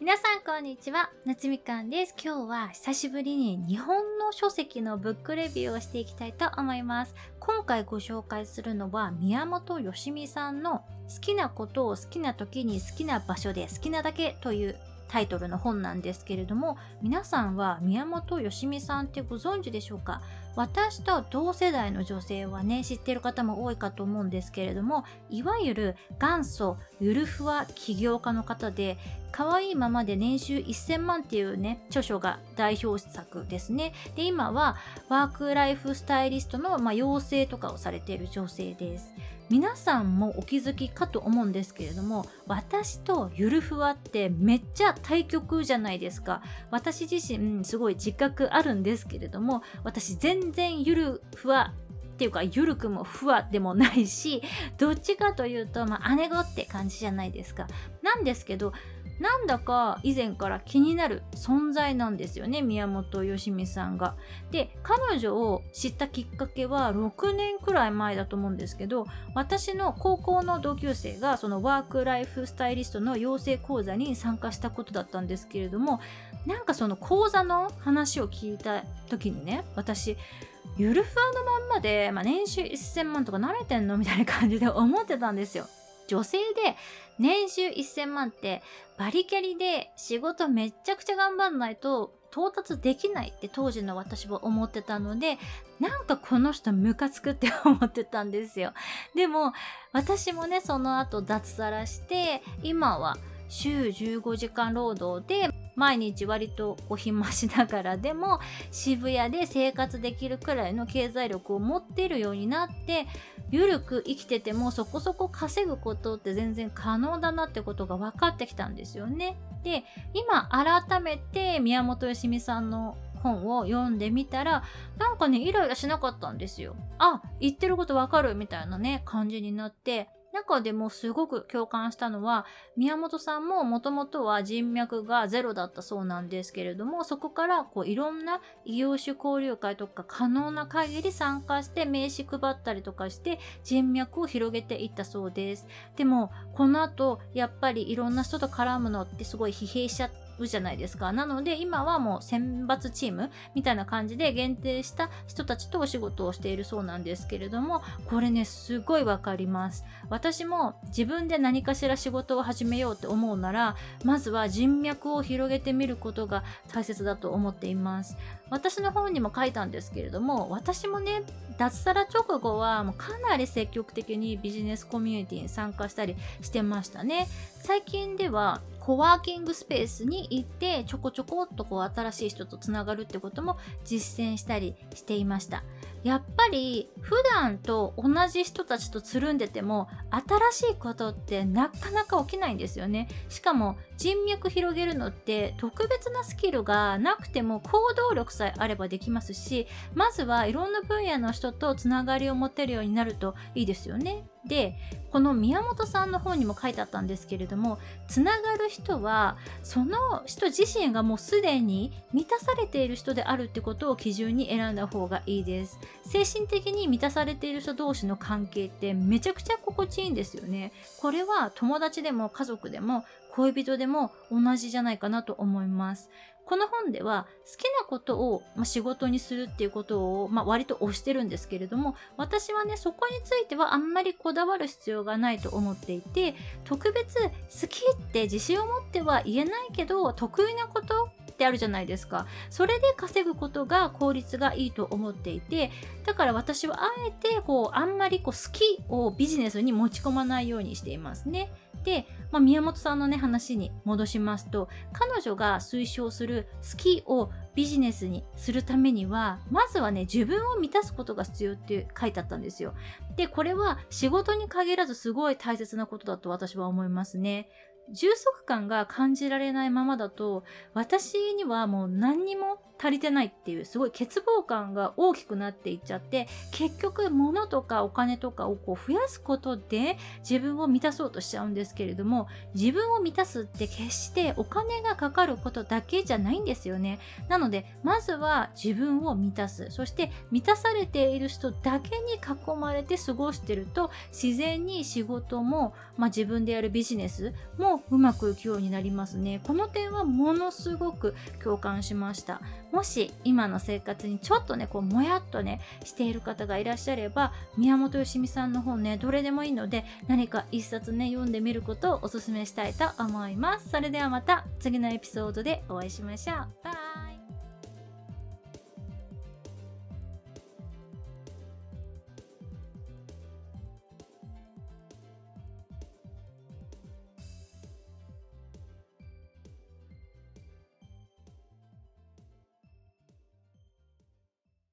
皆さんこんにちは。夏みかんです。今日は久しぶりに日本の書籍のブックレビューをしていきたいと思います。今回ご紹介するのは宮本よしみさんの好きなことを好きな時に好きな場所で好きなだけというタイトルの本なんですけれども皆さんは宮本よしみさんってご存知でしょうか？私と同世代の女性はね知ってる方も多いかと思うんですけれどもいわゆる元祖ゆるふわ起業家の方で可愛いままで年収1000万っていうね著書が代表作ですね。で今はワークライフスタイリストの、まあ、養成とかをされている女性です。皆さんもお気づきかと思うんですけれども私とゆるふわってめっちゃ対極じゃないですか。私自身すごい自覚あるんですけれども私全然ゆるふわっていうかゆるくもふわでもないしどっちかというと、まあ、姉子って感じじゃないですか。なんですけどなんだか以前から気になる存在なんですよね宮本よしみさんが。で彼女を知ったきっかけは6年くらい前だと思うんですけど私の高校の同級生がそのワークライフスタイリストの養成講座に参加したことだったんですけれどもなんかその講座の話を聞いた時にね私ゆるふわのまんまで、まあ、年収1000万とか慣れてんの？みたいな感じで思ってたんですよ。女性で年収1000万ってバリキャリで仕事めっちゃくちゃ頑張んないと到達できないって当時の私は思ってたのでなんかこの人ムカつくって思ってたんですよ。でも私もねその後脱サラして今は週15時間労働で毎日割とお暇しながらでも渋谷で生活できるくらいの経済力を持ってるようになってゆるく生きててもそこそこ稼ぐことって全然可能だなってことが分かってきたんですよね。で今改めて宮本よしみさんの本を読んでみたらなんかねイライラしなかったんですよ。あ言ってることわかるみたいなね感じになって中でもすごく共感したのは宮本さんももともとは人脈がゼロだったそうなんですけれどもそこからこういろんな異業種交流会とか可能な限り参加して名刺配ったりとかして人脈を広げていったそうです。でもこの後やっぱりいろんな人と絡むのってすごい疲弊しちゃってうじゃないですか。なので今はもう選抜チームみたいな感じで限定した人たちとお仕事をしているそうなんですけれども、これね、すごいわかります。私も自分で何かしら仕事を始めようって思うなら、まずは人脈を広げてみることが大切だと思っています。私の本にも書いたんですけれども、私もね、脱サラ直後はもうかなり積極的にビジネスコミュニティに参加したりしてましたね。最近ではコワーキングスペースに行ってちょこちょこっとこう新しい人とつながるってことも実践したりしていました。やっぱり普段と同じ人たちとつるんでても新しいことってなかなか起きないんですよね。しかも人脈広げるのって特別なスキルがなくても行動力さえあればできますしまずはいろんな分野の人とつながりを持てるようになるといいですよね。でこの宮本さんの本にも書いてあったんですけれどもつながる人はその人自身がもうすでに満たされている人であるってことを基準に選んだ方がいいです。精神的に満たされている人同士の関係ってめちゃくちゃ心地いいんですよね。これは友達でも家族でも恋人でも同じじゃないかなと思います。この本では好きなことを、ま、仕事にするっていうことを、ま、割と推してるんですけれども私はねそこについてはあんまりこだわる必要がないと思っていて特別好きって自信を持っては言えないけど得意なことってあるじゃないですか。それで稼ぐことが効率がいいと思っていてだから私はあえてこうあんまりこう好きをビジネスに持ち込まないようにしていますね。で、まあ、宮本さんのね話に戻しますと彼女が推奨する好きをビジネスにするためにはまずはね自分を満たすことが必要って書いてあったんですよ。でこれは仕事に限らずすごい大切なことだと私は思いますね。充足感が感じられないままだと私にはもう何にも足りてないっていうすごい欠乏感が大きくなっていっちゃって結局物とかお金とかをこう増やすことで自分を満たそうとしちゃうんですけれども自分を満たすって決してお金がかかることだけじゃないんですよね。なのでまずは自分を満たす。そして満たされている人だけに囲まれて過ごしてると自然に仕事も、まあ、自分でやるビジネスももうまくいくようになりますね。この点はものすごく共感しました。もし今の生活にちょっとねこうもやっとねしている方がいらっしゃれば宮本よしみさんの本ねどれでもいいので何か一冊ね読んでみることをおすすめしたいと思います。それではまた次のエピソードでお会いしましょう。バイ。